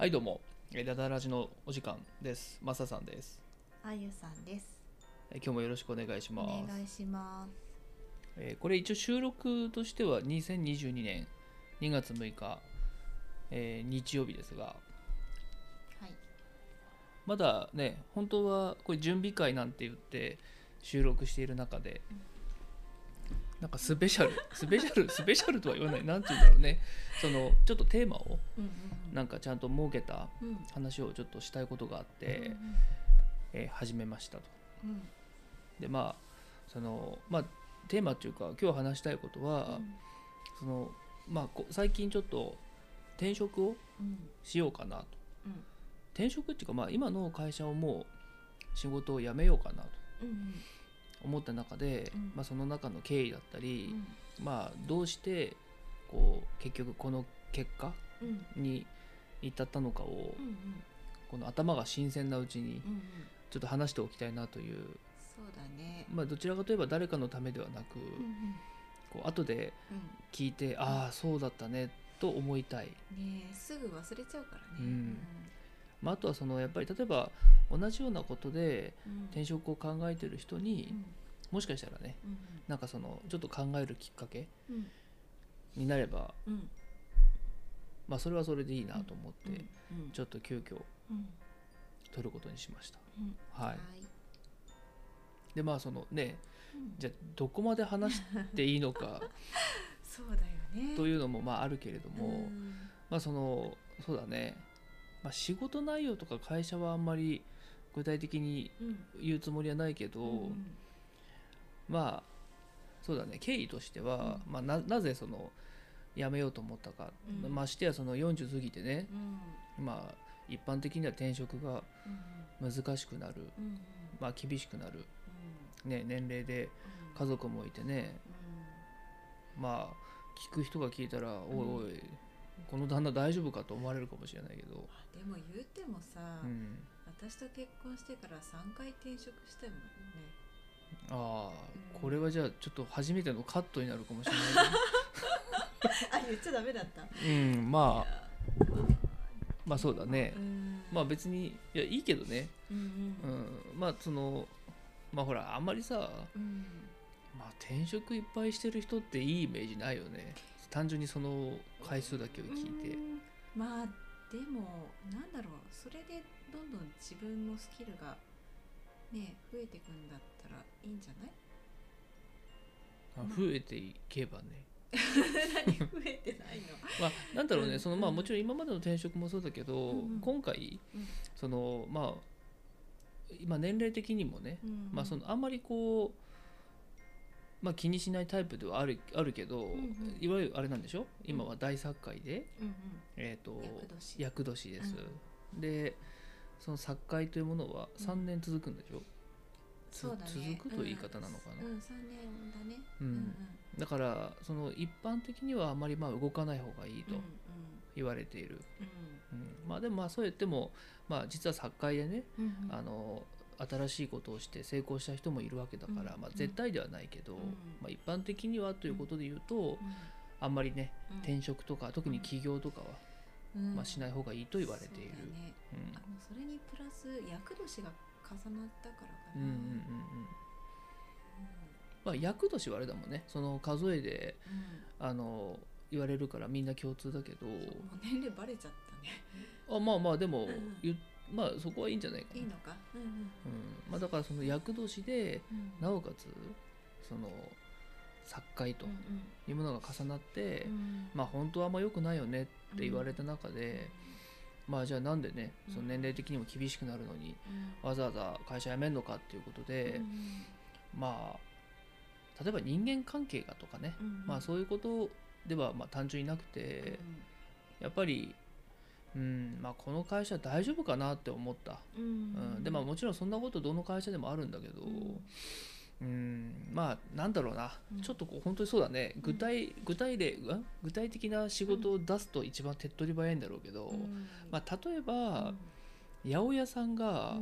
はいどうもえーダダラジのお時間ですマサさんですあゆさんです。えー今日もよろしくお願いしおます願いします。えーこれ一応収録としては2022年2月6日、えー日曜日ですがはい。まだね本当はこれ準備会なんて言って収録している中でなんかスペシャル スペシャルスペシャルとは言わない。なんて言うんだろうね。そのちょっとテーマをなんかちゃんと設けた話をちょっとしたいことがあって、えー始めましたと。うん。でまあそのまあテーマっていうか今日話したいことは、そのまあこ最近ちょっと転職をうん。しようかなと。うん。転職っていうかまあ今の会社をもう仕事を辞めようかなと。うん思った中で、うん。まあ、その中の経緯だったうり、ん。まあどうしてこう結局この結果うん。に至ったのかをうんうん。この頭が新鮮なうちに。ちょっと話しておきたいなという、そうだね。まあ、どちらかといえば誰かのためではなく、うんうん。こう後で聞いて、ああそうだったねと思いたい、うん。ねえすぐ忘れちゃうからね。うんまあ、あとはそのやっぱり例えば同じようなことでうん。転職を考えてる人にうん。もしかしたらねうんなんかそのちょっと考えるきっかけうん。になれば、うん。まあ、それはそれでいいなと思って、ちょっと急遽うん。取ることにしました。うん。はい、い。でまあそのねうん。じゃあどこまで話していいのか。そうだよね。というのもまああるけれども、うん。まあそのそうだね、まあ、仕事内容とか会社はあんまり具体的にうん。言うつもりはないけど、うんまあそうだね。経緯としては、まあ、ななぜその辞めようと思ったか、うん。ましてやその40過ぎてね、うん。まあ一般的には転職がうん難しくなる、うんうん。まあ、厳しくなる、うん。ね、年齢で家族もいてね。まあ聞く人が聞いたら「おいおいこの旦那大丈夫か?」と思われるかもしれないけど、あでも言うてもさ、うん、私と結婚してから3回転職したもんね。ああうん。これはじゃあちょっと初めてのカットになるかもしれない あ言っちゃダメだった。うんまあ。まあそうだね。うん。まあ別にいやいいけどね、うんうん。うん、まあそのまあほらあんまりさ、うん。まあ、転職いっぱいしてる人っていいイメージないよね単純にその回数だけを聞いて。うんまあでもなんだろうそれでどんどん自分のスキルがね増えていくんだったらいいんじゃない？あ増えていけばね。何増えてないの？まあなんだろうねうんそのまあうん。もちろん今までの転職もそうだけど、うんうん。今回うん。そのまあ今年齢的にもね、うん。まあそのあんまりこう、まあ、気にしないタイプではあるあるけど、んうん。いわゆるあれなんでしょ？今は大作会で、うんうん。えー、と厄年。厄年です、でその作会というものは3年続くんでしょ、つそうだね。続くという言い方なのかな、うん、うん、3年だね。うん。だからその一般的にはあまりまあ動かない方がいいとうん言われている、うん。うん。まあでもまあそう言っても、まあ、実は作会でねうんうん。あの新しいことをして成功した人もいるわけだから、うんまあ、絶対ではないけど、うんまあ、一般的にはということで言うと、うん。あんまりねうん。転職とか特に起業とかは、うん。まあ、しない方がいいと言われている。あのそれにプラス厄年が重なったからかな、うんうんうんうん。まあ厄年はあれだもんね。その数えでうん。あの言われるからみんな共通だけど。年齢バレちゃったね。あまあまあでも、うんゆまあそこはいいんじゃないかな、いいのか？うんうん。うん。まあ、だからその厄年でうん。なおかつその作会とうんいうものが重なって、うん。まあ本当はあんま良くないよねって言われた中で、まあじゃあなんでねうん。その年齢的にも厳しくなるのにうん。わざわざ会社辞めんのかっていうことで、うんまあ例えば人間関係がとかね、うんまあそういうことではまあ単純になくて、やっぱり、うんまあ、この会社大丈夫かなって思った、うん。うんでまあもちろんそんなことどの会社でもあるんだけど、うん。まあなんだろうな、うん。ちょっとこう本当にそうだね。具体具体例ん？具体的な仕事を出すと一番手っ取り早いんだろうけど、うん。まあ、例えば、八百屋さんが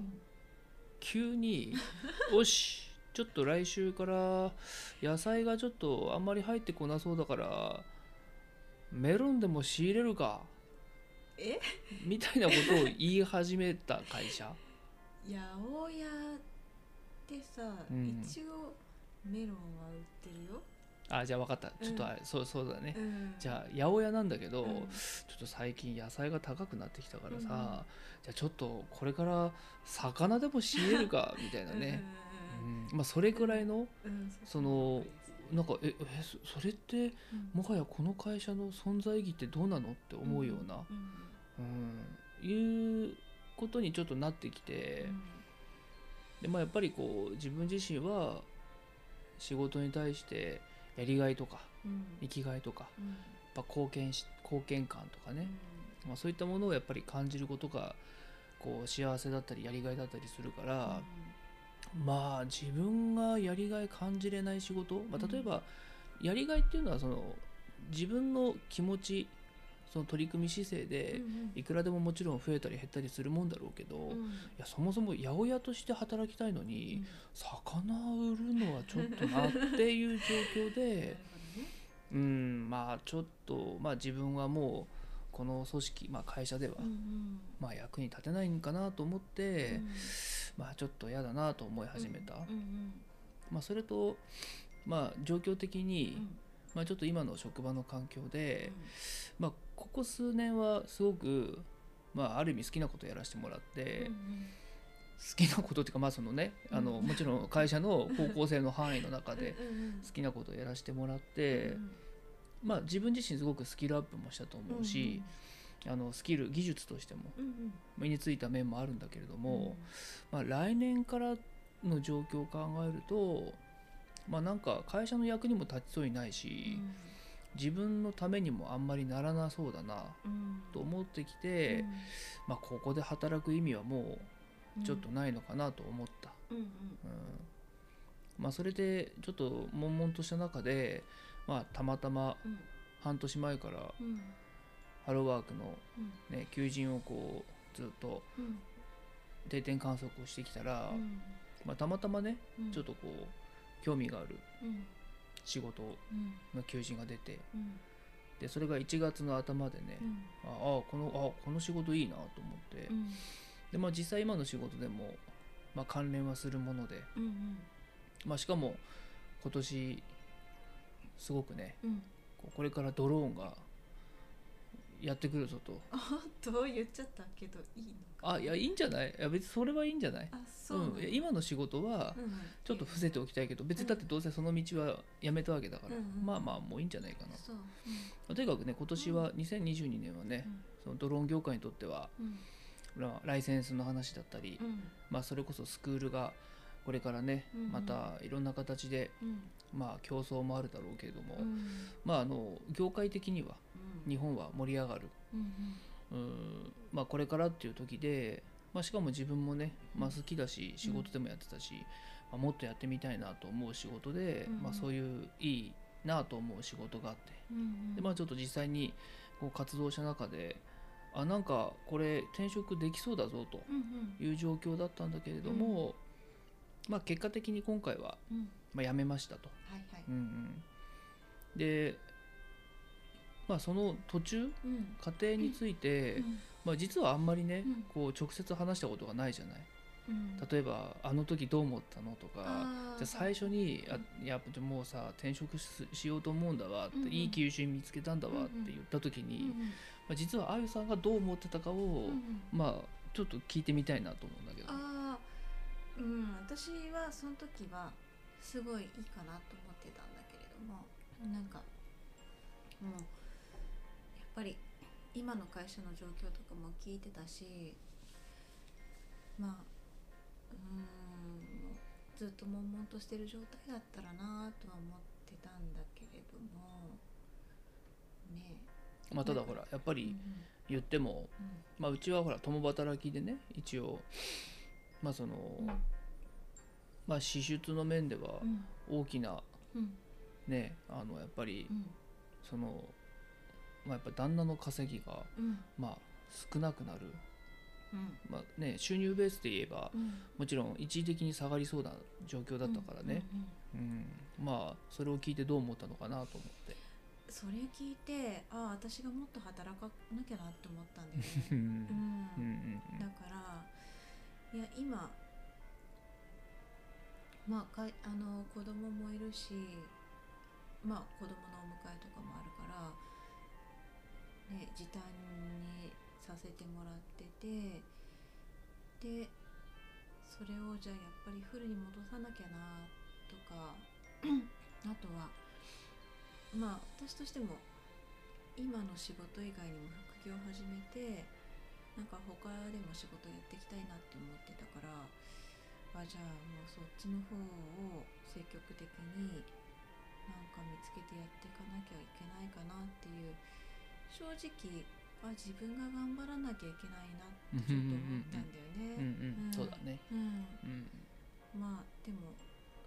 急に「よしちょっと来週から野菜がちょっとあんまり入ってこなそうだからメロンでも仕入れるかえ？みたいなことを言い始めた会社？八百屋ってさ、うん。一応メロンは売ってるよ、あじゃあ分かった。ちょっとあれ、そうそうだね、うん、じゃあ八百屋なんだけど、うん。ちょっと最近野菜が高くなってきたからさ、うん。じゃあちょっとこれから魚でも仕入れるかみたいなね、うんまあそれぐらいのうん。うんうんそのなんかええそそれってうん。もはやこの会社の存在意義ってどうなの？って思うような、うん。うんいうことにちょっとなってきて、でまあ、やっぱりこう自分自身は仕事に対してやりがいとかうん。生きがいとかうん。やっぱ貢献し貢献感とかね、まあ、そういったものをやっぱり感じることがこう幸せだったりやりがいだったりするから、まあ自分がやりがい感じれない仕事、まあ、例えばやりがいっていうのはその自分の気持ちその取り組み姿勢うんでうん。いくらでももちろん増えたり減ったりするもんだろうけど、いうん。やそもそも八百屋として働きたいのうにん。魚売るのはちょっとなっていう状況で ね。うんまあちょっとまあ自分はもうこの組織、まあ、会社では、うんうん。まあ、役に立てないんかなと思って、うん。まあちょっと嫌だなと思い始めた、うんうんまあ、それと、まあ、状況的に、うん。まあ、ちょっと今の職場の環境で、まあ、ここ数年はすごく、まあ、ある意味好きなことやらせてもらって、うん好きなことっていうか、まあそのね、あのうんもちろん会社の方向性の範囲の中でうんうん好きなことをやらせてもらって、うんまあ、自分自身すごくスキルアップもしたと思うし、あのスキル技術としてもうんうん。身についた面もあるんだけれども、まあ、来年からの状況を考えると、まあ、なんか会社の役にも立ちそうにないし、自分のためにもあんまりならなそうだなうん。と思ってきて、まあ、ここで働く意味はもうちょっとないのかなと思った。うんうん。うん。まあ、それでちょっと悶々とした中で、まあ、たまたまうん。半年前からうん。ハローワークの、うん。ね、求人をこうずっとうん。定点観測をしてきたら、うん。まあ、たまたまねうん。ちょっとこう興味がある。うん仕事うん。の求人が出てうん。でそれが1月の頭でね、うん。ああこのあこの仕事いいなと思って、うん。でまあ、実際今の仕事でも、まあ、関連はするもので、うんまあ、しかも今年すごくねこれからドローンがやってくるぞと。あどう言っちゃったけどいいのか。あいやいいんじゃない？いや別にそれはいいんじゃない？あそうなんん、だいや今の仕事はうんちょっと伏せておきたいけど別にだってどうせその道はやめたわけだから、うんうん。まあまあもういいんじゃないかな、そう。まあとにかくね今年は2022年はね、うん。そのドローン業界にとってはライセンスの話だったり、うん。まあ、それこそスクールがこれからね、うんうん。またいろんな形で、うん。まあ、競争もあるだろうけれども、うん。まああの業界的にはうん日本は盛り上がる、うんうん。まあ、これからっていう時で、まあ、しかも自分もね、まあ、好きだし仕事でもやってたし、まあ、もっとやってみたいなと思う仕事で、うん。まあ、そういういいなと思う仕事があって。うんで、まあ、ちょっと実際にこう活動した中であなんかこれ転職できそうだぞという状況だったんだけれども、まあ、結果的に今回は、うん。まあ、辞めましたと。はいはい。うんうん、で、まあ、その途中うん。過程について、うん。まあ、実はあんまりね、うん。こう直接話したことがないじゃない。うん。例えば「あの時どう思ったの?」とかじゃあ最初に「うん。あやっぱもうさ転職ししようと思うんだわ」って、うんうん。いい求人見つけたんだわ」って言った時に、うんうん。まあ、実はあゆさんがどう思ってたかを、うんうん。まあちょっと聞いてみたいなと思うんだけど。ああうん。私はその時はすごいいいかなと思ってたんだけれどもなんかもうぱり今の会社の状況とかも聞いてたしまあうんずっと悶々としてる状態だったらなとは思ってたんだけれどもねまあ、ただほらやっぱえ、り言っても、うん。まあ、うちはほら共働きでね一応まあその、うん。まあ支出の面ではうん。大きなうん。ねあのやっぱりうん。その、まあ、やっぱ旦那の稼ぎがうん。まあ少なくなる、うん。まあね、収入ベースで言えばうん。もちろん一時的に下がりそうな状況だったからね、うんまあそれを聞いてどう思ったのかなと思って。うそれ聞いてああ私がもっと働かなきゃなって思ったんだよね。うん。だからいや今まあかいあの子供もいるしまあ子供のお迎えとかもあるから、ね、時短にさせてもらっててでそれをじゃあやっぱりフルに戻さなきゃなとか あとはまあ私としても今の仕事以外にも副業を始めてなんか他でも仕事やっていきたいなって思ってたからあじゃあもうそっちの方を積極的になんか見つけてやっていかなきゃいけないかなっていう正直あ自分が頑張らなきゃいけないなってちょっと思ったんだよね。そうだねうんまあでも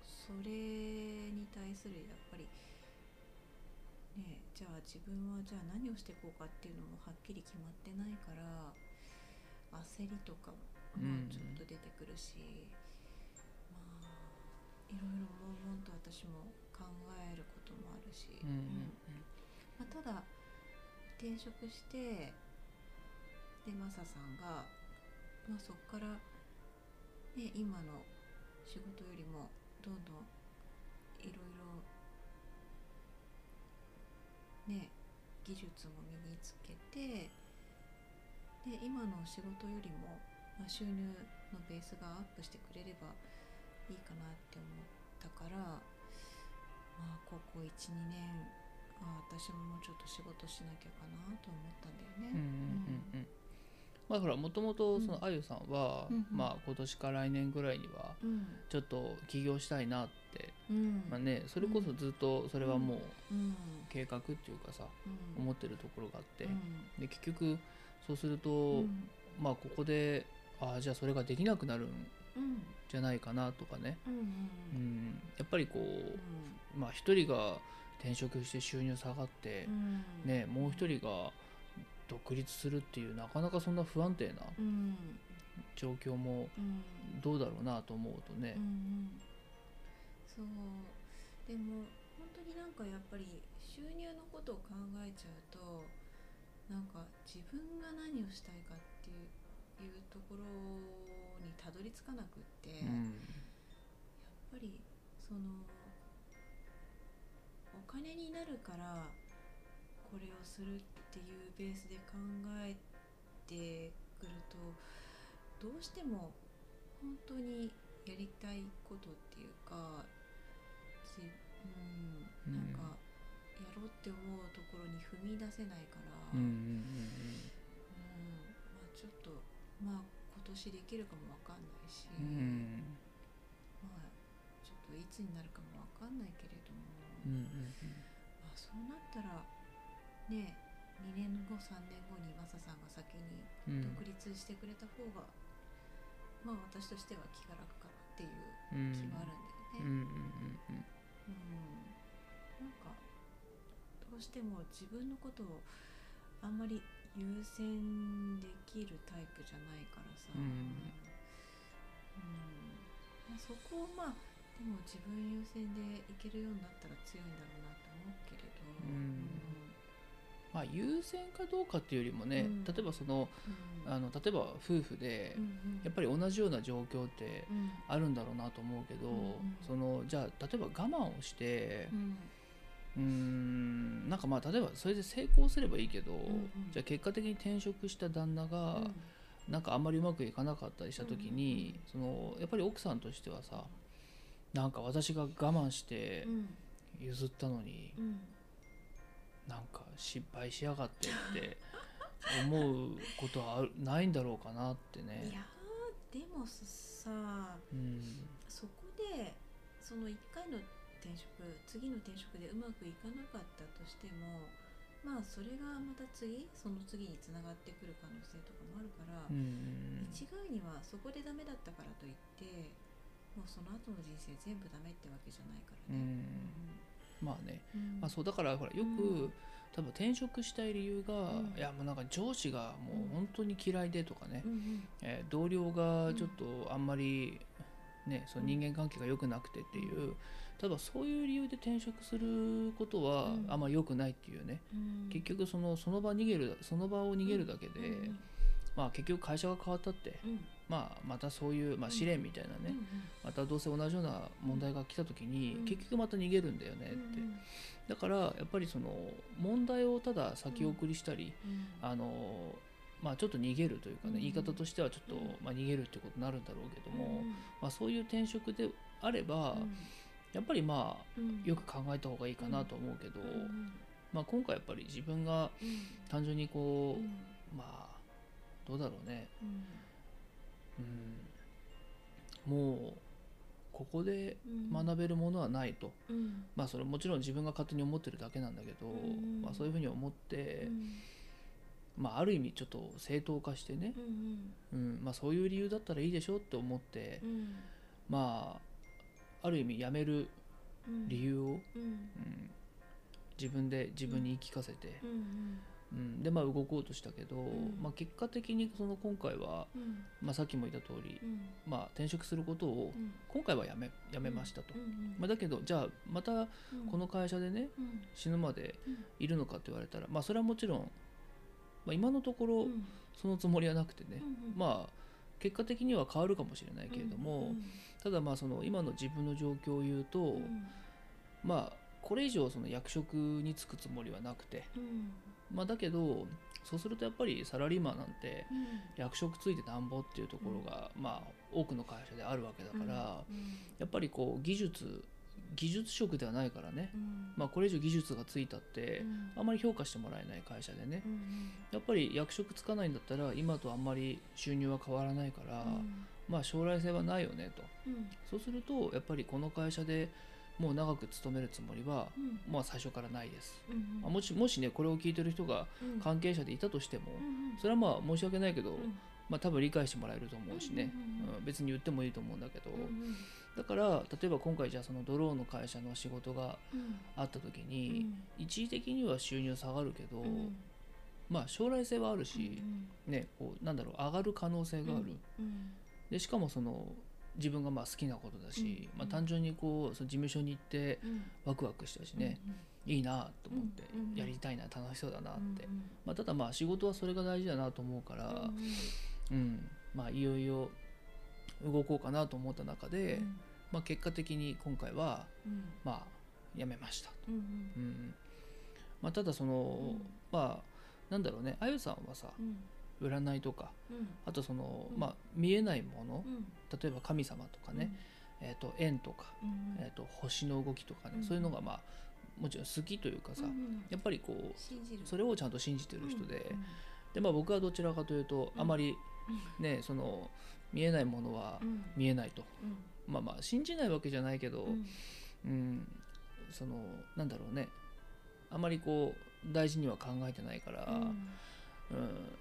それに対するやっぱりねじゃあ自分はじゃあ何をしていこうかっていうのもはっきり決まってないから焦りとかもちょっと出てくるし、まあいろいろ悶々と私も考えることもあるし、うんうんまあ、ただ転職してでマサさんが、まあ、そこから、ね、今の仕事よりもどんどんいろいろね技術も身につけてで今の仕事よりも、まあ、収入のベースがアップしてくれればいいかなって思ったからまあここ12年あ私ももうちょっと仕事しなきゃかなと思ったんだよね。うんうんうんうん。まあほらもともとそのあゆさんは、うんうん。まあ今年か来年ぐらいにはうん。ちょっと起業したいなって、うん。まあねそれこそずっとそれはもううん。計画っていうかさうん。思ってるところがあって、うん。で結局そうすると、うん。まあここでああじゃあそれができなくなるんうん。じゃないかなとかね、うんううん。ん、やっぱりこうまあ一人が転職して収入下がってう、ん。ねもう一人が独立するっていうなかなかそんな不安定なうん。状況もうん。どうだろうなと思うとね。うんうん。そう。でも本当になんかやっぱり収入のことを考えちゃうとなんか自分が何をしたいかっていういうところにたどり着かなくって、やっうんぱりそのお金になるからこれをするっていうベースで考えてくるとどうしても本当にやりたいことっていうかじ、うん、なんかやろうって思うところに踏み出せないから、うんまあ、ちょっとまあ今年できるかもわかんないし、うんうん。まあちょっといつになるかもわかんないけれども、うんまあ、そうなったらね2年後3年後にマサさんが先にうん独立してくれた方が、まあ私としては気が楽かなっていううん気はあるんだようんね。うんうんなんかどうしても自分のことをあんまり優先できるタイプじゃないからさ、うん。うん。まあ、そこをまあでも自分優先でいけるようになったら強いんだろうなと思うけれど、うん。まあ優先かどうかっていうよりもね、うん。例えばそのうん。あの例えば夫婦でうんうん。やっぱり同じような状況ってうん。あるんだろうなと思うけど、うんうん。そのじゃあ例えば我慢をしてうん。なんかまあ例えばそれで成功すればいいけど、んうん。じゃあ結果的に転職した旦那が、うん。なんかあんまりうまくいかなかったりした時に、そのやっぱり奥さんとしてはさなんか私が我慢してうん。譲ったのに、うん。なんか失敗しやがってって思うことはないんだろうかなっていね。やーでもさうん。そこでその1回の転職次の転職でうまくいかなかったとしてもまあそれがまた次その次につながってくる可能性とかもあるから、うん。一概にはそこでダメだったからといってもうその後の人生全部ダメってわけじゃないからね。まあね、うん。まあ、そうだからほらよく、うん。多分転職したい理由が、うん。いやもうなんか上司がもう本当に嫌いでとかね、うん。うんえー同僚がちょっとあんまり、ね、その人間関係が良くなくてっていう例えばそういう理由で転職することはうん。あんま良くないっていうね、うん。結局そのその場逃げるその場を逃げるだけで、うんまあ結局会社が変わったって、うん。まあ、またそういう、まあ、試練みたいなね、またどうせ同じような問題が来た時に、うん。結局また逃げるんだよねって、だからやっぱりその問題をただ先送りしたり、あのまあちょっと逃げるというかね、うん言い方としてはちょっと、うん。まあ、逃げるってことになるんだろうけども、まあ、そういう転職であれば、やっぱりまあよく考えた方がいいかなと思うけど、まあ、今回やっぱり自分が単純にこう、まあどうだろうね、うん、もうここで学べるものはないと、まあそれもちろん自分が勝手に思ってるだけなんだけど、うん。まあ、そういうふうに思って、まあ、ある意味ちょっと正当化してね、うんまあ、そういう理由だったらいいでしょって思って、まあある意味やめる理由を、うん、自分で自分に言い聞かせて、うん、でまあ動こうとしたけど、ん。まあ、結果的にその今回は、まあ、さっきも言った通り、まあ、転職することを今回はやめやめましたと、まあ、だけどじゃあまたこの会社でね死ぬまでいるのかって言われたら、まあ、それはもちろん、まあ、今のところそのつもりはなくてね、まあ結果的には変わるかもしれないけれども、ただまあその今の自分の状況を言うと、まあこれ以上その役職に就くつもりはなくて、まあ、だけどそうするとやっぱりサラリーマンなんて役職ついてなんぼっていうところが、まあ多くの会社であるわけだから、やっぱりこう技術技術職ではないからね、まあ、これ以上技術がついたって、あんまり評価してもらえない会社でね、やっぱり役職つかないんだったら今とあんまり収入は変わらないから、まあ将来性はないよねと。そうするとやっぱりこの会社でもう長く勤めるつもりは、まあ最初からないです、まあもしもしねこれを聞いてる人が関係者でいたとしても、それはまあ申し訳ないけど、まあ多分理解してもらえると思うしね、うん別に言ってもいいと思うんだけど、だから例えば今回じゃあそのドローンの会社の仕事があった時に、一時的には収入下がるけど、まあ将来性はあるし、ねこうなんだろう上がる可能性がある、でしかもその自分がまあ好きなことだし、うんまあ、単純にこうその事務所に行ってワクワクしたしね、いいなと思って、うんやりたいな楽しそうだなって、まあ、ただまあ仕事はそれが大事だなと思うから、うんまあいよいよ動こうかなと思った中で、まあ、結果的に今回はまあやめましたと、うんまあ、ただその、まあなんだろうねあゆさんはさ占いとかあとその、うん。まあ、見えないもの例えば神様とかね、えー、と縁とか、えー、と星の動きとかね、うん。そういうのがまあもちろん好きというかさ、やっぱりこうそれをちゃんと信じてる人で、でまあ、僕はどちらかというとうん。あまりね、その見えないものは見えないと、まあまあ信じないわけじゃないけど、うん。そのなんだろうねあまりこう大事には考えてないから、うん。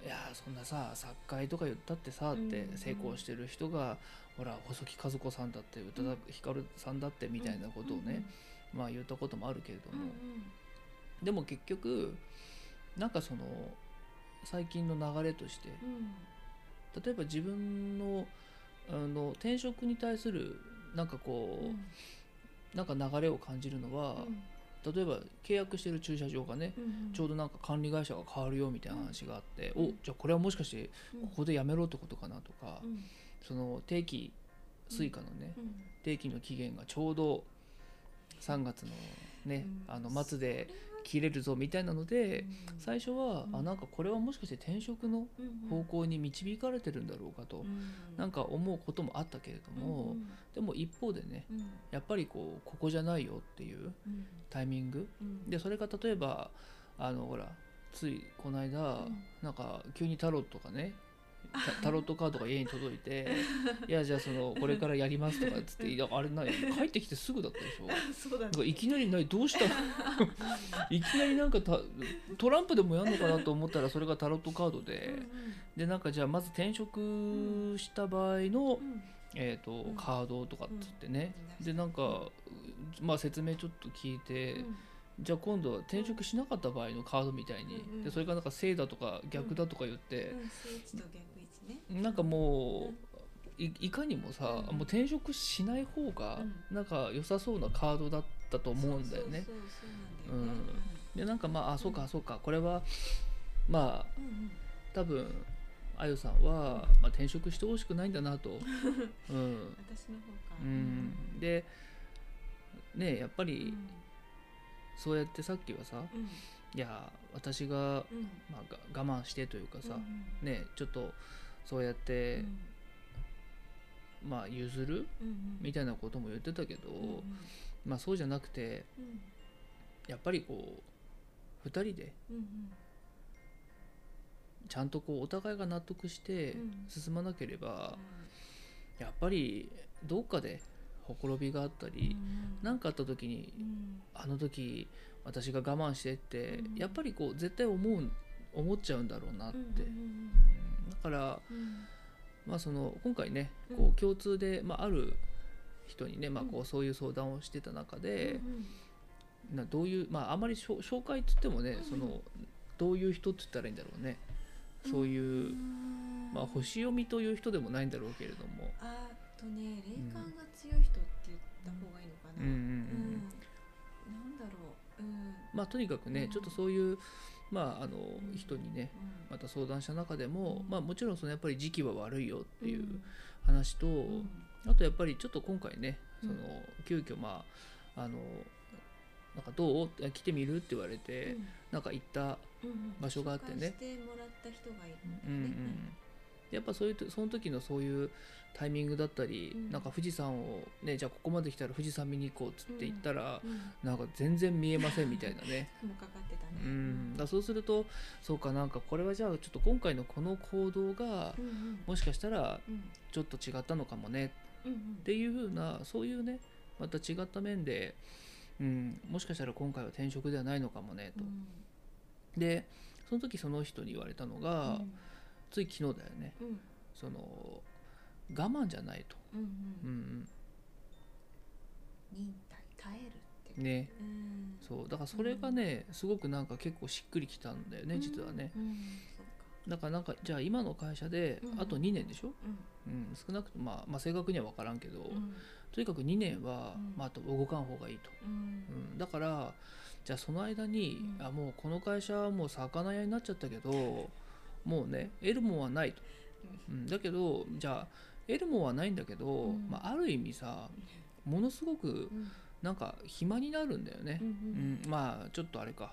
いやそんなさ作家とか言ったってさってうん。成功してる人が、ほら細木和子さんだって宇多田ヒカルさんだってみたいなことをね、まあ言ったこともあるけれども、でも結局なんかその最近の流れとして例えば自分のあの転職に対するなんかこう、なんか流れを感じるのは、例えば契約してる駐車場がね、ちょうどなんか管理会社が変わるよみたいな話があって、うん。おじゃあこれはもしかしてここでやめろってことかなとか、その定期 Suica のね、定期の期限がちょうど3月のね、うん。あの末で切れるぞみたいなので、最初は、あなんかこれはもしかして転職の方向に導かれてるんだろうかと、なんか思うこともあったけれども、でも一方でねやっぱりこうここじゃないよっていうタイミング。でそれが例えばあのほらついこの間、ん。なんか急にタロットがねタタロットカードが家に届いて「いやじゃあそのこれからやります」とかっつっていやあれ何帰ってきてすぐだったでしょ。そうだなんかいきなり何どうしたの？いきなりなんかたトランプでもやんのかなと思ったらそれがタロットカードで、でなんかじゃあまず転職した場合の、えー、とうん。カードとかっつってね、でなんか、まあ、説明ちょっと聞いて、じゃあ今度は転職しなかった場合のカードみたいに、うんうん。でそれがなんか正だとか逆だとか言って、数値と逆位置ね。なんかもういいかにもさ、うん。もう転職しない方がうん。なんか良さそうなカードだったと思うんだよね。でなんかまああそううんかそうかこれはまあうんうん。多分あゆさんは、まあ、転職してほしくないんだなと。うん。私の方か。うん、でねやっぱうん。りそうやってさっきはさうん。いや私が、うん。まあ、が我慢してというかさ、うん。ねちょっとそうやっうて、ん。まあ譲るみたいなことも言ってたけど、まあそうじゃなくてうん。やっぱりこう2人でちゃんとこうお互いが納得してうん。進まなければ、やっぱりどっかでほころびがあったり何、かあった時にうん。あの時私が我慢してって、うん。やっぱりこう絶対思う思っちゃうんだろうなって、うんうんうんだから、うん。まあ、その今回ねうん。こう共通で、まあ、ある人にね、まあ、こううそういう相談をしてた中うんでう、ん。などういうまああまり紹介っつってもね、うん。そのどういう人って言ったらいいんだろうね。そういう、ん。まあ、星読みという人でもないんだろうけれども、あとね霊感が強い人って言った方がいいのかな。うんうんなんだろう。うん。まあとにかくね、うん。ちょっとそういう、まあ、あのうん。人にねうん。また相談した中でも、うん。まあ、もちろんそのやっぱり時期は悪いよっていううん。話と、うん。あとやっぱりちょっと今回ねうん。その急遽まああのなんかどう？来てみる？って言われて、なんか行った、場所があってね。してもらった人がいるうんうんん。だよねやっぱそういうとその時のそういうタイミングだったり、うん。なんか富士山をねじゃあここまで来たら富士山見に行こうっつって行ったら、うん。うん。なんか全然見えませんみたいなね。雲かかってたね。うん、だそうするとそうかなんかこれはじゃあちょっと今回のこの行動がうんうん。もしかしたらうん。ちょっと違ったのかもねうんうん。っていう風なそういうねまた違った面で、うん、もしかしたら今回は転職ではないのかもねと。でその時その人に言われたのが、うんつい昨日だよね。うん。その我慢じゃないと。うんううんん。忍耐耐えるってうん、ね。うん。そう。だからそれがね、すごくなんか結構しっくりきたんだよね実はね。だからなんかじゃあ今の会社でうん。あと2年でしょ、うん。うん、少なくとも、まあ、まあ正確には分からんけど、うん。とにかく2年は、うん。まあ、あと動かん方がいいと、うん。うん、だからじゃあその間に、うん。あもうこの会社はもう魚屋になっちゃったけどもうね得るもんはないと、うん、だけどじゃあ得るもんはないんだけど、うん。まあ、ある意味さものすごくうん。なんか暇になるんだよね。う、ん。うんまあちょっとあれか。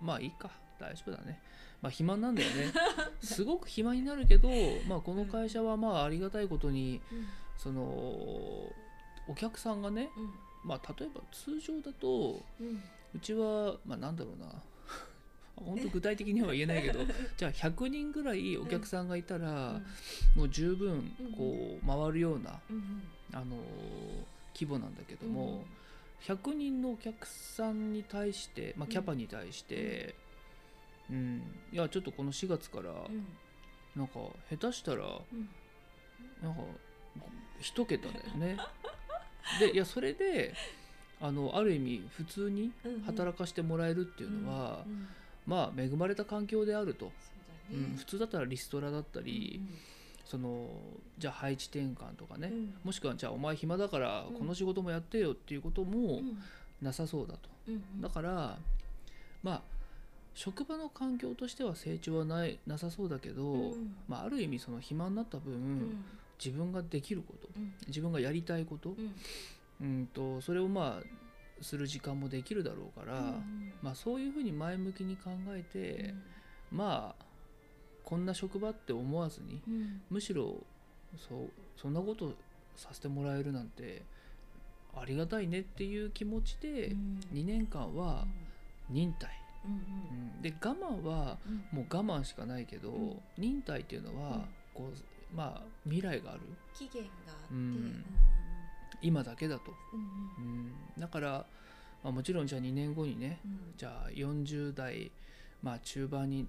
まあいいか。大丈夫だね。まあ暇なんだよね。すごく暇になるけど、まあ、この会社はまあありがたいことにうん。そのお客さんがね、うん。まあ、例えば通常だとうん。うちはまあなんだろうな本当具体的には言えないけど じゃあ100人ぐらいお客さんがいたら、もう十分こう回るような、うんうん。あの規模なんだけども、100人のお客さんに対して、まあ、うん。キャパに対して、うん。いやちょっとこの4月からうん。なんか下手したらうん。なんか一桁だよね。でいやそれであのある意味普通にうんうん。働かしてもらえるっていうのは、うんうんまあ恵まれた環境であると、ね。うん、普通だったらリストラだったり、そのじゃあ配置転換とかね、うん。うんもしくはじゃあお前暇だからうん。この仕事もやってよっていうこともうん。なさそうだと、うんうん。だからまあ職場の環境としては成長はないなさそうだけど、うん。まあ、ある意味その暇になった分、うん。自分ができることうん。自分がやりたいこと、うん。うんとそれをまあする時間もできるだろうから、うんまあ、そういうふうに前向きに考えて、まあこんな職場って思わずにうん。むしろそうそんなことさせてもらえるなんてありがたいねっていう気持ちでうん。2年間は忍耐、うんうん。うん。で我慢はうん。もう我慢しかないけど、うん。忍耐っていうのは、うん。こうまあ未来がある。期限があってうん。うん今だけだと、うんうん、だから、まあ、もちろんじゃあ2年後にねうん。じゃあ40代、まあ、中盤に、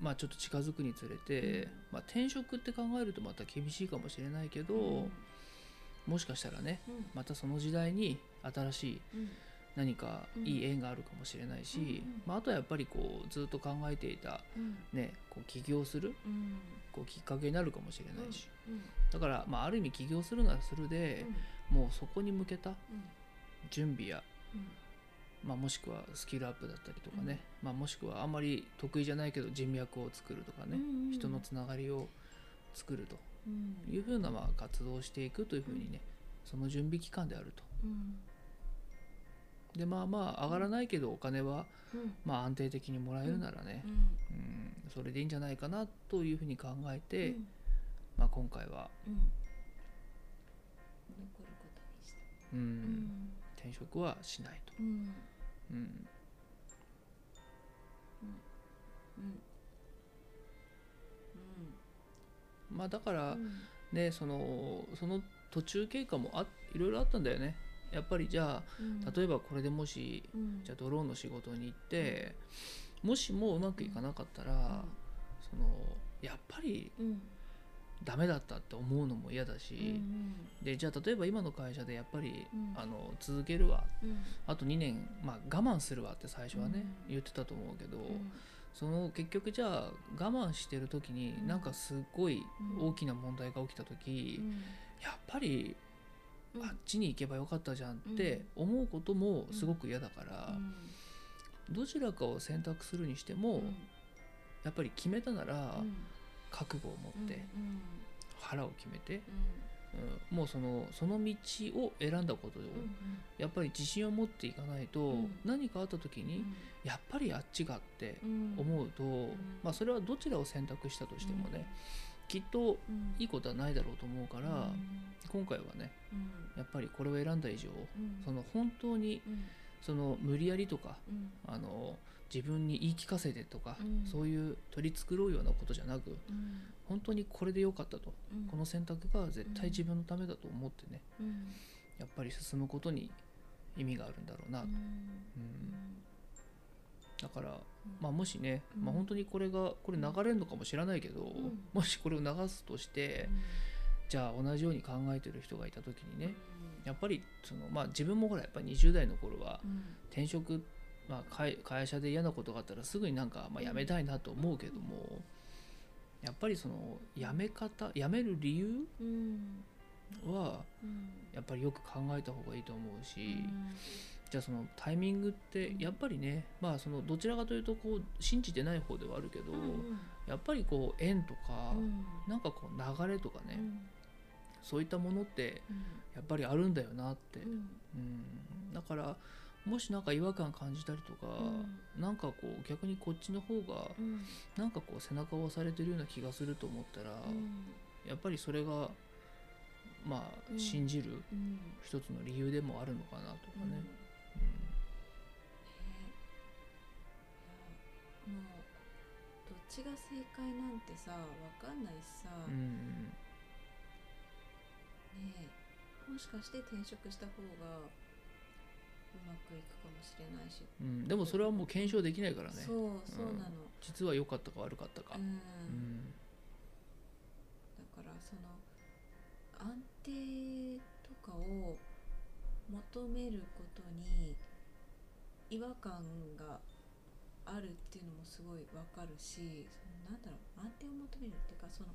まあ、ちょっと近づくにつれて、うん。まあ、転職って考えるとまた厳しいかもしれないけど、うん。もしかしたらねうん。またその時代に新しいうん。何かいい縁があるかもしれないし、うんうん。まあ、あとはやっぱりこうずっと考えていた、うん。ね、こう起業する、うん。こうきっかけになるかもしれないし、うん。だから、まあ、ある意味起業するならするで、もうそこに向けた準備や、まあ、もしくはスキルアップだったりとかね、まあ、もしくはあんまり得意じゃないけど人脈を作るとかね、人のつながりを作るとうん。いうふうなまあ活動をしていくというふうにねその準備期間であると。うん。でまあまあ上がらないけどお金はうん。まあ安定的にもらえるならねう、ん。うん、それでいいんじゃないかなというふうに考えて、うん。まあ、今回は、うん。うん。転職はしないと。うん。うん。うん。まあ、だからうん。ねそのその途中経過もあいろいろあったんだよね。やっぱりじゃうん。あ例えばこれでもしうん。じゃあドローンの仕事に行って、もしもうまくいかなかったら、そのやっぱりうんダメだったって思うのも嫌だし、うんでじゃあ例えば今の会社でやっぱり、うん。あの続けるわ。うん。あと2年、まあ、我慢するわって最初はね、うん言ってたと思うけど、うん。その結局じゃあ我慢してる時にうん。なんかすっごいうん。大きな問題が起きた時、うん。やっぱりうん。あっちに行けばよかったじゃんって思うこともすごく嫌だから、どちらかを選択するにしても、うん。やっぱり決めたならうん覚悟を持ってうん腹を決めて、うんうんもうそのその道を選んだことを、うんやっぱり自信を持っていかないと、うん。何かあった時に、やっぱりあっちがってうん。思うと、まあそれはどちらを選択したとしてもね、きっとうん。いいことはないだろうと思うから、うん。今回はねうん。やっぱりこれを選んだ以上うん。その本当にうん。その無理やりとかうん。あの自分に言い聞かせてとか、うん。そういう取り繕うようなことじゃなくうん。本当にこれでよかったと、うん。この選択が絶対自分のためだと思ってねうん。やっぱり進むことに意味があるんだろうな、ううん。ん。だから、うん。まあ、もしね、うん。まあ、本当にこれがこれ流れるのかもしれないけど、ん。もしこれを流すとして、じゃあ同じように考えてる人がいた時にね、やっぱりその、まあ、自分もほらやっぱり20代の頃はうん。転職、まあ、会会社で嫌なことがあったらすぐになんか、まあ、辞めたいなと思うけども、やっぱりその辞め方辞める理由うん。はうん。やっぱりよく考えた方がいいと思うし、うん。じゃあそのタイミングってやっぱりね、まあそのどちらかというとこう信じてない方ではあるけど、うん。やっぱりこう縁とか、うん。なんかこう流れとかね、うん。そういったものってうん。やっぱりあるんだよなって、うん。うん。だからもしなんか違和感感じたりとか、なんかこう逆にこっちの方がうん。なんかこう背中を押されてるような気がすると思ったら、やっぱりそれがまあうん。信じるうん。一つの理由でもあるのかなとかね。もうどっちが正解なんてさわかんないしさ、うん。うんねえもしかして転職した方がうまくいくかもしれないし、うん。うんでもそれはもう検証できないからね。そうそうなの、実は良かったか悪かったか。う。ん。うん。だからその安定とかを求めることに違和感があるっていうのもすごいわかるしそのなんだろう安定を求めるっていうかその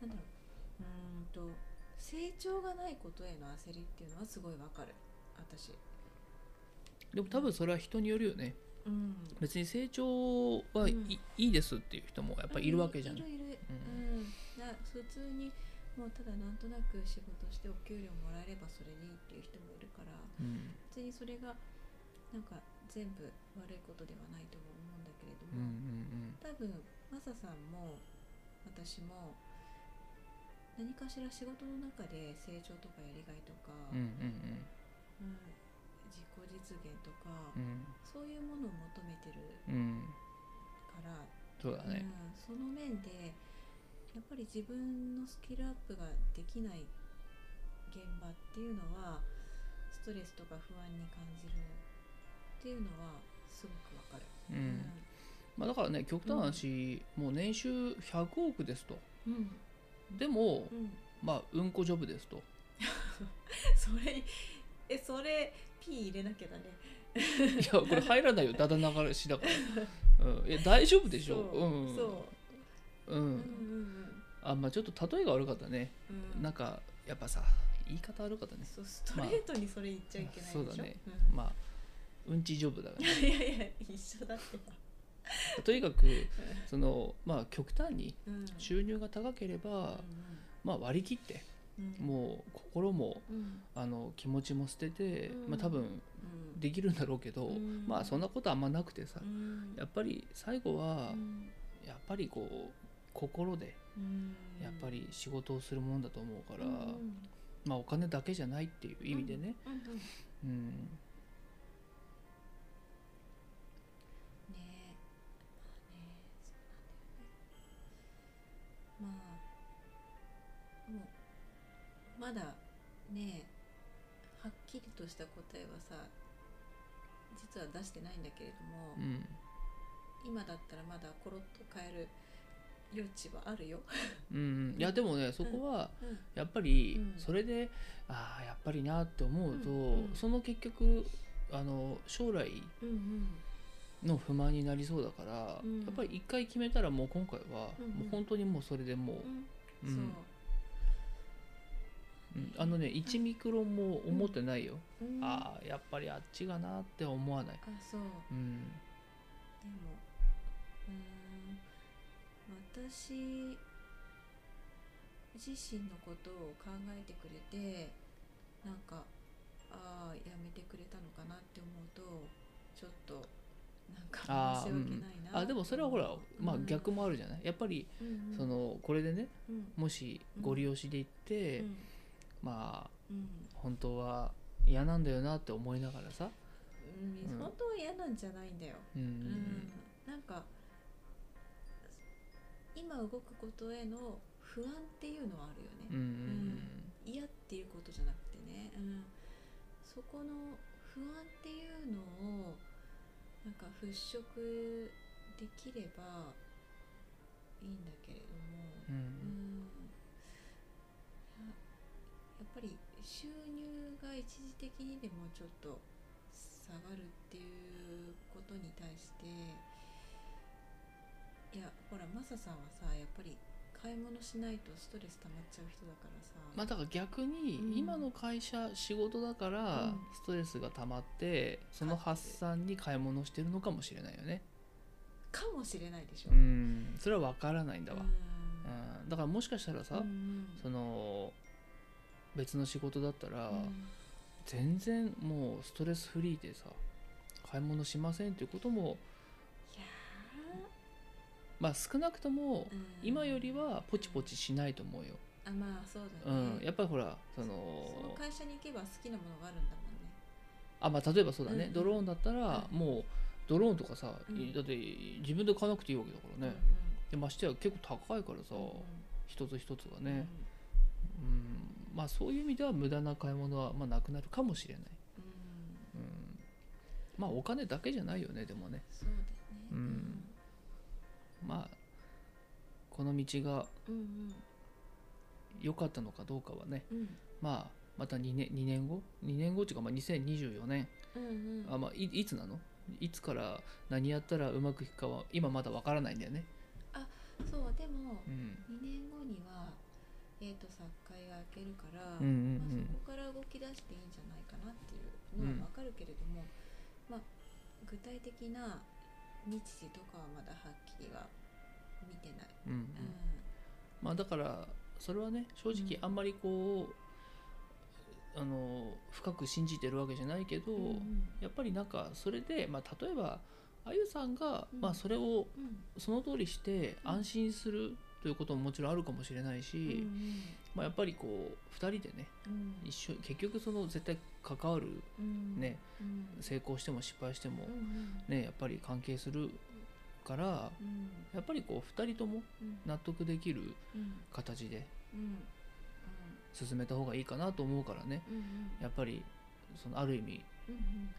なんだろううーんと成長がないことへの焦りっていうのはすごいわかる。私。でも多分それは人によるよね。うん。別に成長はい,、うん。いいですっていう人もやっぱりいるわけじゃん。いるいる、ううん。だ普通にもうただなんとなく仕事してお給料もらえればそれでいいっていう人もいるからうん。別にそれがなんか全部悪いことではないとも思うんだけれどうんも、うん。多分マサさんも私も何かしら仕事の中で成長とかやりがいとか、うんうん。うん自己実現とか、うん。そういうものを求めてるうんうん。からそうだね。うん、その面でやっぱり自分のスキルアップができない現場っていうのはストレスとか不安に感じるっていうのはすごくわかる。うん。まあ、だからね極端な話、もう年収100億ですと。うん。でもうん。まあうんこジョブですと。それえそれ P 入れなきゃだね。いやこれ入らないよ。だだ流しだから、うん、いや大丈夫でしょ。そう。うん。そう。う、うんんうんうん。あまあちょっと例えが悪かったね、うん。なんかやっぱさ言い方悪かったね。そうストレートにそれ言っちゃいけないでしょ、そうだね。うん。まあうんちジョブだからね。いやいや一緒だって。ばとにかくそのまあ極端にうん。収入が高ければ、まあ割り切ってもう心もうん。あの気持ちも捨てて、うん。まあ多分うん。できるんだろうけど、うん。まあそんなことあんまなくてさ、うん。やっぱり最後はうん。やっぱりこう心でうん。やっぱり仕事をするもんだと思うから、まあお金だけじゃないっていう意味でね、うん。まあまだねはっきりとした答えはさ実は出してないんだけれども、うん。今だったらまだコロッと変える余地はあるよ。うんうん、いやでもねそこはうん。やっぱりうん。それで、ああやっぱりなって思うと、うんうん。その結局あの将来うんうん。の不満になりそうだから、うん。やっぱり一回決めたらもう今回は、うんうん。もう本当にもうそれでもう、うん。うんうん。あのね1ミクロンも思ってないよ、そう。うん。ああやっぱりあっちがなって思わない、あそう。うん、でもうーん。私自身のことを考えてくれてなんかああやめてくれたのかなって思うとちょっとなんか申し訳ないな、あでもそれはほら、まあうん。逆もあるじゃない？やっぱりうんうん。そのこれでねうん。もしご利用しで行って、うんまあうん本当は嫌なんだよなって思いながらさ、うん。うん。本当は嫌なんじゃないんだよ、うんうんなんか今動くことへの不安っていうのはあるよね、うんうん嫌っていうことじゃなくてね、うん、そこの不安っていうのをなんか払拭できればいいんだけれども、うんぱり収入が一時的にでもちょっと下がるっていうことに対していやほらマサさんはさやっぱり買い物しないとストレス溜まっちゃう人だからさ、まあだから逆にうん。今の会社仕事だからうん。ストレスが溜まってその発散に買い物してるのかもしれないよね。かもしれないでしょ。うん。それは分からないんだわ、うん。うん、だからもしかしたらさ、うん。その別の仕事だったら、うん。全然もうストレスフリーでさ買い物しませんっていうこともいやまあ少なくとも今よりはポチポチしないと思うよ、あまあそううだね、ん、やっぱりほらそのその会社に行けば好きなものがあるんだもんね。あまあ例えばそうだね、うんドローンだったらうん。もうドローンとかさ、うん。だって自分で買わなくていいわけだからね、でましてや結構高いからさ、うんうん。一つ一つがうんね、うん、まあそういう意味では無駄な買い物はまあなくなるかもしれない、うん。うん、まあお金だけじゃないよねでもね。そうだよね。うん。まあこの道がうん良かったのかどうかはね。うん。うんまあまた2年 ,2 年後？2年後っていうかまあ2024年。うんうん。あ、まあ、いいつなの？いつから何やったらうまくいくかは今まだわからないんだよね、そうでもうん、2年後にはえーと作会が開けるから、うんうんうん。まあ、そこから動き出していいんじゃないかなっていうのはわかるけれども、まあ具体的な日時とかはまだはっきりは見てない。うんうん。うまあだからそれはね正直うんあんまりこう、あの深く信じてるわけじゃないけど、んうん。やっぱりなんかそれで、まあ、例えばあゆさんが、うん。まあ、それをうん。その通りしてうん安心するということももちろんあるかもしれないし、うんまあ、やっぱりこう2人でねうん。一緒結局その絶対関わるうん。ねうん。成功しても失敗してもうんうん。ねやっぱり関係するからうん。やっぱりこう2人ともうん。納得できるうん。形でうん。進めた方がいいかなと思うからね。うんうん。やっぱりそのある意味うん。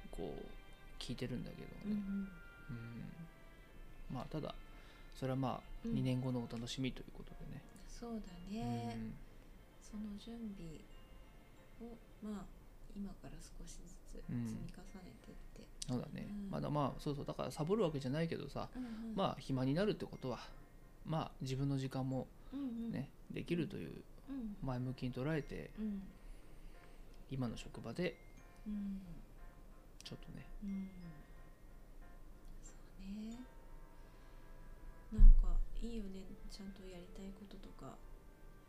こう聞いてるんだけどね、うんうん。うん。まあただそれはまあうん。2年後のお楽しみということでね、そうだうん。ね、その準備をまあ今から少しずつ積み重ねてって、そうだね、うん。まだまあそうそう。だからサボるわけじゃないけどさ、うんうん。まあ暇になるってことはまあ自分の時間もうんうん。ねできるといううん。前向きに捉えてうん。今の職場でうん。ちょっとね。うん。そうねなんかいいよねちゃんとやりたいこととか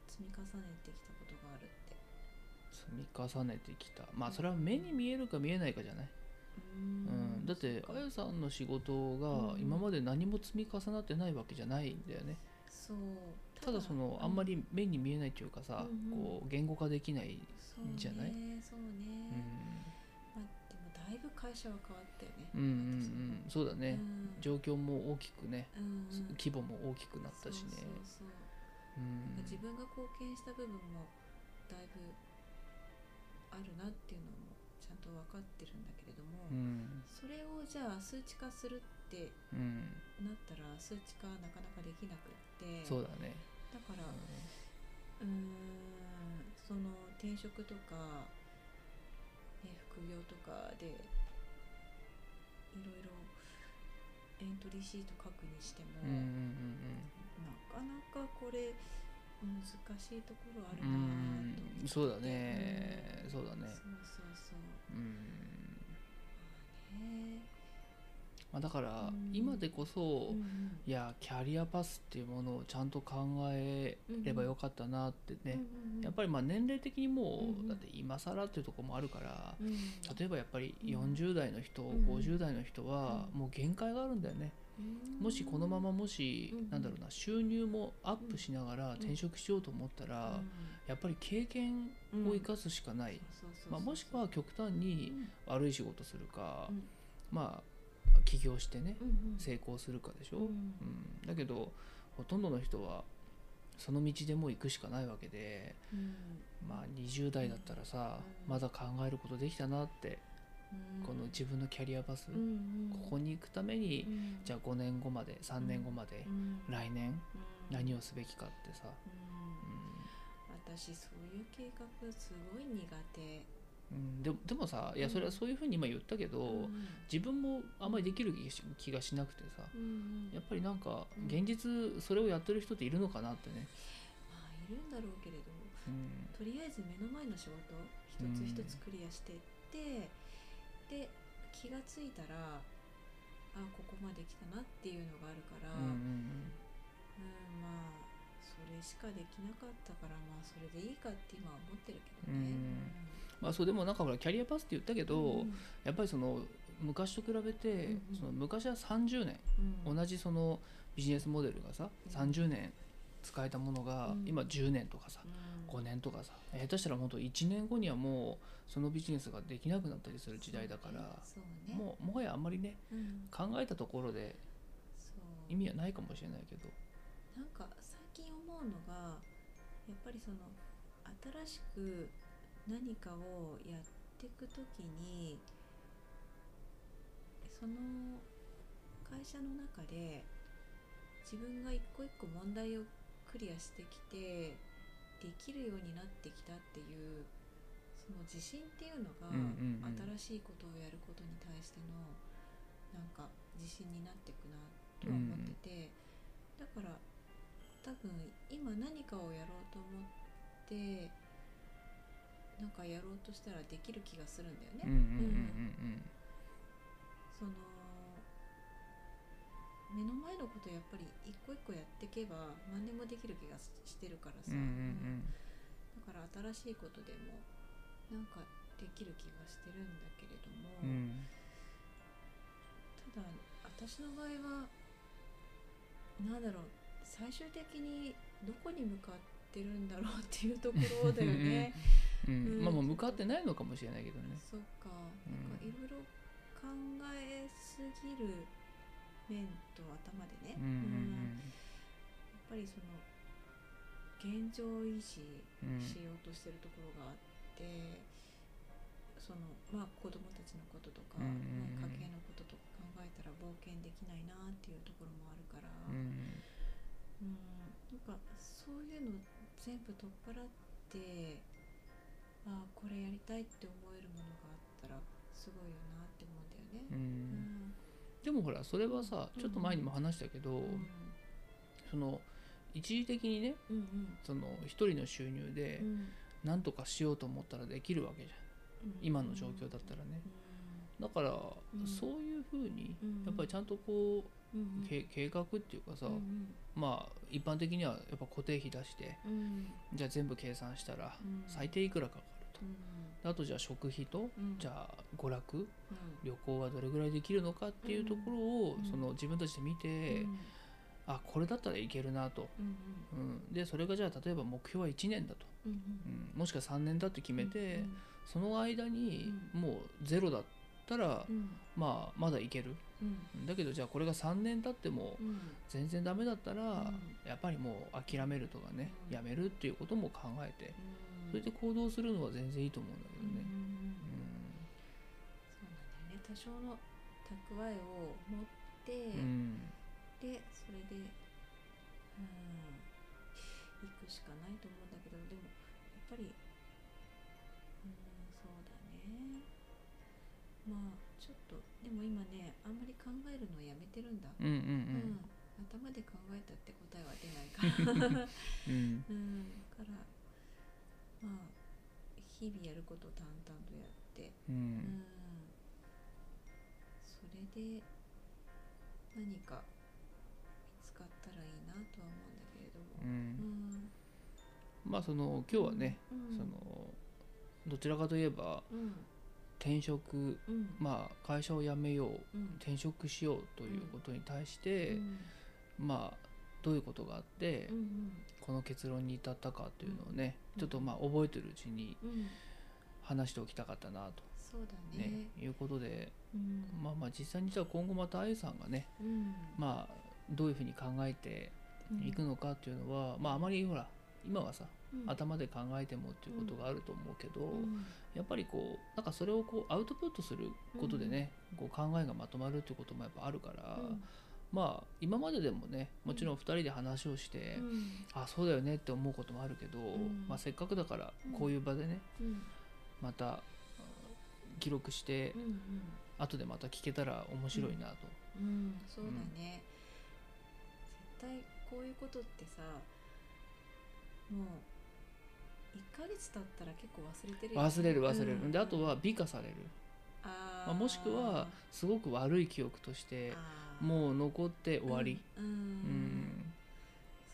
積み重ねてきたことがあるって。積み重ねてきた。まあそれは目に見えるか見えないかじゃない、ううんん。だってあやさんの仕事うん。が今まで何も積み重なってないわけじゃないんだよね。そう。ただそのあんまり目に見えないというかさ、うんうん。こう言語化できない、そうねじゃない？そううね、ん、まあ、でもだいぶ会社は変わったよね。うんうんうん。そうだ私ね、うん。状況も大きくね、うん。うん規模も大きくなったしね。自分が貢献した部分もだいぶあるなっていうのもちゃんと分かってるんだけれども、うん。それをじゃあ数値化するってうん。なったら数値化なかなかできなくって。そうだね、だからうーんその転職とか、ね、副業とかでいろいろエントリーシート書くにしても、うん、うんうんなかなかこれ難しいところあるうんうなぁとそうだね、そうだね。そうそうそう。うん。まあねまあ、だからうん。今でこそ、いやキャリアパスっていうものをちゃんと考えればよかったなってね、やっぱりまあ年齢的にもう、だって今更っていうところもあるから、うん。例えばやっぱりうん。40代の人、ん。50代の人はうん。もう限界があるんだよね、もしこのままもし、うんなんだろうな収入もアップしながら転職しようと思ったら、やっぱり経験を生かすしかない、まあ、もしくは極端に悪い仕事するか、うん。まあ起業してね成功するかでしょ、うん。うん。だけどほとんどの人はその道でもう行くしかないわけでまあ20代だったらさ、うん。まだ考えることできたなって、この自分のキャリアパス、ここに行くために、じゃあ5年後まで3年後まで、来年何をすべきかってさ、う私そういう計画すごい苦手。んうん、でもでもさいやそれはそういうふうに今言ったけど、自分もあんまりできる気がしなくてさやっぱりなんかうん。現実それをやってる人っているのかなってね、まあいるんだろうけれどうん。とりあえず目の前の仕事一つ一つクリアしてって、で気がついたらあここまで来たなっていうのがあるから、うんうんまあそれしかできなかったからまあそれでいいかって今は思ってるけどね。うんまあそうでもなんかほらキャリアパスって言ったけど、うん。やっぱりその昔と比べて、その昔は30年、うん。同じそのビジネスモデルがさうん。30年使えたものが、うん。今10年とかさうん。5年とかさ下手したら本当1年後にはもうそのビジネスができなくなったりする時代だから、そうね。もうもはやあんまりねうん。考えたところで意味はないかもしれないけど。なんか最近思うのがやっぱりその新しく何かをやっていくときにその会社の中で自分が一個一個問題をクリアしてきてできるようになってきたっていうその自信っていうのが、うんうんうん。新しいことをやることに対してのなんか自信になっていくなとは思ってて、だから多分今何かをやろうと思ってなんかやろうとしたらできる気がするんだよね。うんうんうんその目の前のことやっぱり一個一個やっていけば何でもできる気がししてるからさ、うんうんだから新しいことでもなんかできる気がしてるんだけれども、うんうん。ただ私の場合はなんだろう最終的にどこに向かってるんだろうっていうところだよね。うん。うんまあもう向かってないのかもしれないけどね。そっか、うん。なんかいろいろ考えすぎる面と頭でね、うんうんやっぱりその現状維持しようとしてるところがあって、そのまあ子供たちのこととか、うんうんうん。まあ、家計のこととか考えたら冒険できないなっていうところもあるから、うんうん。なんかそういうの全部取っ払ってああこれやりたいって思えるものがあったらすごいよなって思うんだようね。ん。でもほらそれはさちょっと前にも話したけど、うん。その一時的にねうんうん。その一人の収入でうん。何とかしようと思ったらできるわけじゃん。今の状況だったらね。だから、ん。そういうふうにうん。やっぱりちゃんとこう、うんうん。け計画っていうかさ、うんまあ一般的にはやっぱ固定費出してうんじゃあ全部計算したらうん。最低いくらかかかると。うんあとじゃあ食費と、うん。じゃあ娯楽うん。旅行はどれぐらいできるのかっていうところを、うんその自分たちで見て、うんあこれだったらいけるなと、うんうん、でそれがじゃあ例えば目標は1年だと、うんうん。うん、もしくは3年だって決めて、うんその間にもうゼロだったら、うん。まあまだいけるうん。だけどじゃあこれが3年経ってもうん。全然ダメだったら、ん。やっぱりもう諦めるとかね、うん。やめるっていうことも考えてうん。それで行動するのは全然いいと思うんだけどね。うん。そうなんだよね。多少の蓄えを持って、うん。でそれでうん。行くしかないと思うんだけどでもやっぱりうんそうだね。まあでも今ねあんまり考えるのをやめてるんだ、うんうんうん。頭で考えたって答えは出ないから。うん。うん。からまあ日々やることを淡々とやって。ううん。んそれで何か見つかったらいいなとは思うんだけれども。ううん。んまあその今日はね、うん。そのどちらかといえばうん転職うん。まあ会社を辞めよううん。転職しようということに対して、うん。まあどういうことがあって、うんこの結論に至ったかというのをね、うん。ちょっとまあ覚えてるうちにうん。うん話しておきたかったなと、そうだね。ねいうことでうん。まあまあ実際にじゃあ今後またあゆさんがねうん。まあどういうふうに考えていくのかっていうのは、まああまりほら今はさうん頭で考えてもっていうことがあると思うけど、うん。やっぱりこうなんかそれをこうアウトプットすることでね、こう考えがまとまるっていうこともやっぱあるから、うん。まあ今まででもねもちろん2人で話をして、うん。あそうだよねって思うこともあるけど、ん。まあ、せっかくだからこういう場でねうん。またあ記録してうんうん。後でまた聞けたら面白いなと。うん。そうだね、絶対こういうことってさもう1ヶ月経ったら結構忘れてるよね。忘れる忘れる、うん。であとは美化される、あー。まあ、もしくはすごく悪い記憶としてもう残って終わり、うん、うん。うん。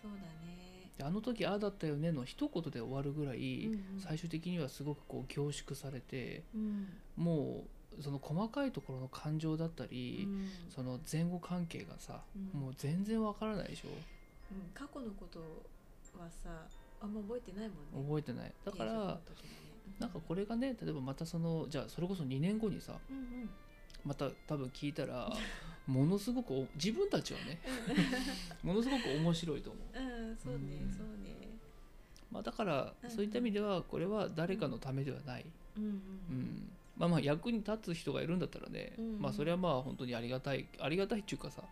そうだね。であの時ああだったよねの一言で終わるぐらい、うんうん。最終的にはすごくこう凝縮されてうん。もうその細かいところの感情だったり、うん。その前後関係がさ、うん。もう全然わからないでしょ。うん。過去のことはさあんま覚えてないもんね。覚えてない。だからね。なんかこれがね例えばまたそのじゃあそれこそ2年後にさうんうんまた多分聞いたら ものすごくお自分たちはねものすごく面白いと思う、うんそうねうん。そうね。まあ、だからうんそういった意味ではこれは誰かのためではない、うんうんまあまあ役に立つ人がいるんだったらね、うんまあそれはまあ本当にありがたいありがたいっていうかさ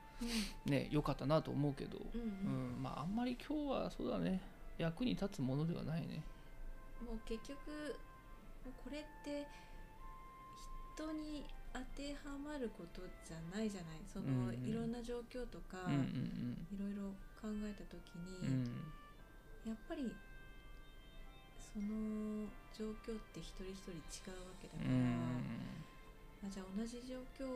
ね良かったなと思うけど、うんうん。うん。まああんまり今日はそうだね役に立つものではないね。もう結局これって人に当てはまることじゃないじゃない。その、うんうん。いろんな状況とか、うんうんいろいろ考えた時に、ん。やっぱりその状況って一人一人違うわけだから、あじゃあ同じ状況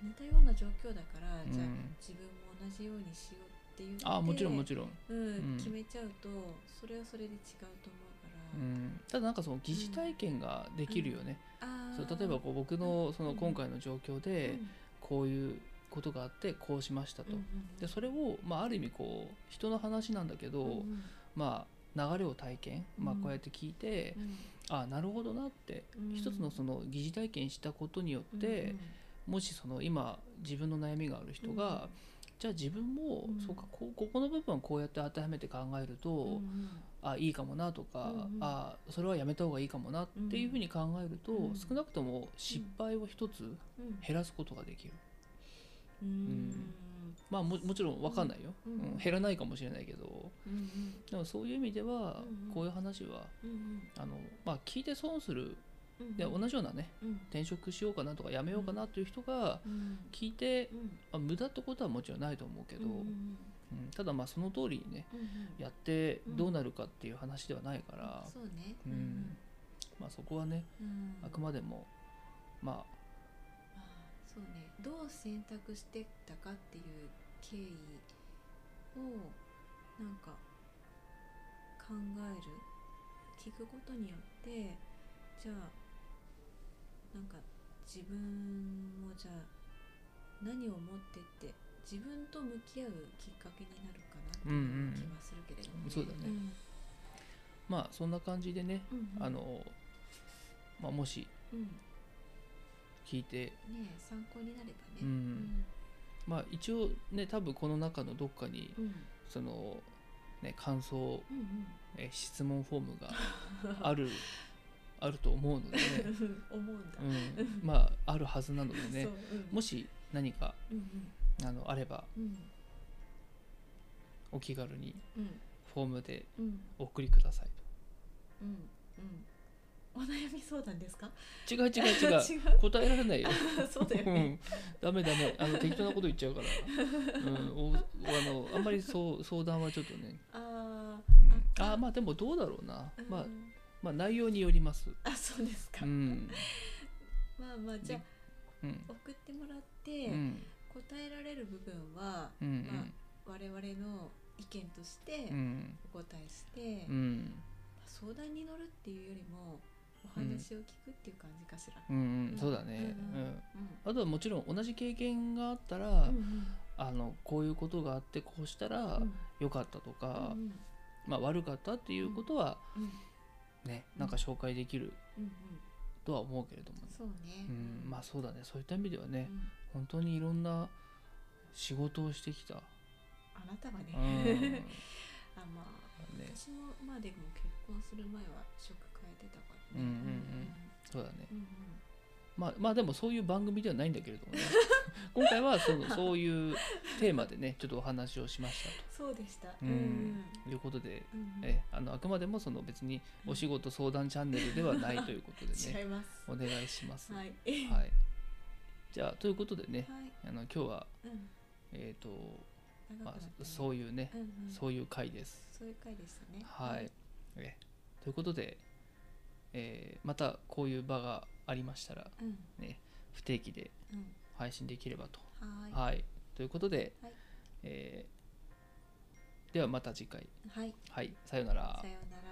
似たような状況だから、うんじゃあ自分も同じようにしようって言ってあもちろんもちろん、うんうん。決めちゃうとそれはそれで違うと思うから、うん、ただなんかその疑似体験ができるよね、あー。そう例えばこう僕のそのうん今回の状況でうん。こういうことがあってこうしましたと、うんうんでそれを、まあ、ある意味こう人の話なんだけど、うんうん。まあ流れを体験、まあ、うんこうやって聞いて、うん。あなるほどなって、うん。一つのその疑似体験したことによって、もしその今自分の悩みがある人が、じゃあ自分も、うん。そうかこうここの部分をこうやって当てはめて考えると、うんうん。あいいかもなとか、うんうん。あそれはやめた方がいいかもなっていうふうに考えると、うん。少なくとも失敗を一つうん。減らすことができる、うん。まあももちろん分かんないよ、うんうん。減らないかもしれないけど。うんでもそういう意味では、うんうん。こういう話はうんあの、まあ、聞いて損するうんで同じようなねうん。転職しようかなとかやめようかなっていう人がうん。聞いて、うん。まあ、無駄ってことはもちろんないと思うけど、うんただまあその通りにねやってどうなるかっていう話ではないから、そうね。うん。まあそこはねうん。あくまでもまあまあそうね。どう選択してたかっていう経緯をなんか考える。聞くことによってじゃあなんか自分もじゃあ何を持ってって自分と向き合うきっかけになるかなっていう気はするけれども、そうだねんまあそんな感じでね、うんうん。あの、まあ、もしうん、ね聞いて。え参考になればね。うん。まあ一応ね多分この中のどっかにうんうん。そのね感想うんうん。え質問フォームがある あると思うのでね、思うんだ、うん、まああるはずなのでね。そう。うん。もし何かうんあのあればうん。うんお気軽にうん。フォームでうん。お送りください。うん。うん。お悩み相談ですか？と違う違う違う。違う。答えられないよ。そうだよね。うん、ダメダメ。あの適当なこと言っちゃうから、うん、おあのあんまりそう相談はちょっとね、あうん、ああまあでもどうだろうな、ーまあうんまあ内容によります。あそうですか、うん。まあまあじゃあうん。送ってもらって、うん。答えられる部分は、うんまあ、我々の意見としてうん。お答えして、まうん。あ相談に乗るっていうよりもお話を聞くっていう感じかしら、うんうん。そうだね。うんうん。あとはもちろん同じ経験があったら、うんうん。あのこういうことがあってこうしたらうん。良かったとか、うんまあ、悪かったっていうことはうんねなんか紹介できるとは思うけれども、そうね、うん、まあそうだね。そういった意味ではね、うん。本当にいろんな仕事をしてきた、あなたはね、うん。あまあね、私もまあでも結婚する前は職変えてたからね。うんうんうん。そうだね。うんうんまあまあでもそういう番組ではないんだけれどもね。今回はそのそういうテーマでねちょっとお話をしましたそうでした。うん。ということでうんうん。えあのあくまでもその別にお仕事相談チャンネルではないということでね お願いします。ははい、いじゃあということでねはい。あの今日はうん。えっ、と、まあそういうね、うんうん。そういう回です。そういう回でしたね。はい、えということで、えーまたこういう場がありましたらうん。ね不定期でうん。配信できればと。ははい、ということで、はい。えーではまた次回。いはい。はい。さようなら。さ。ようなら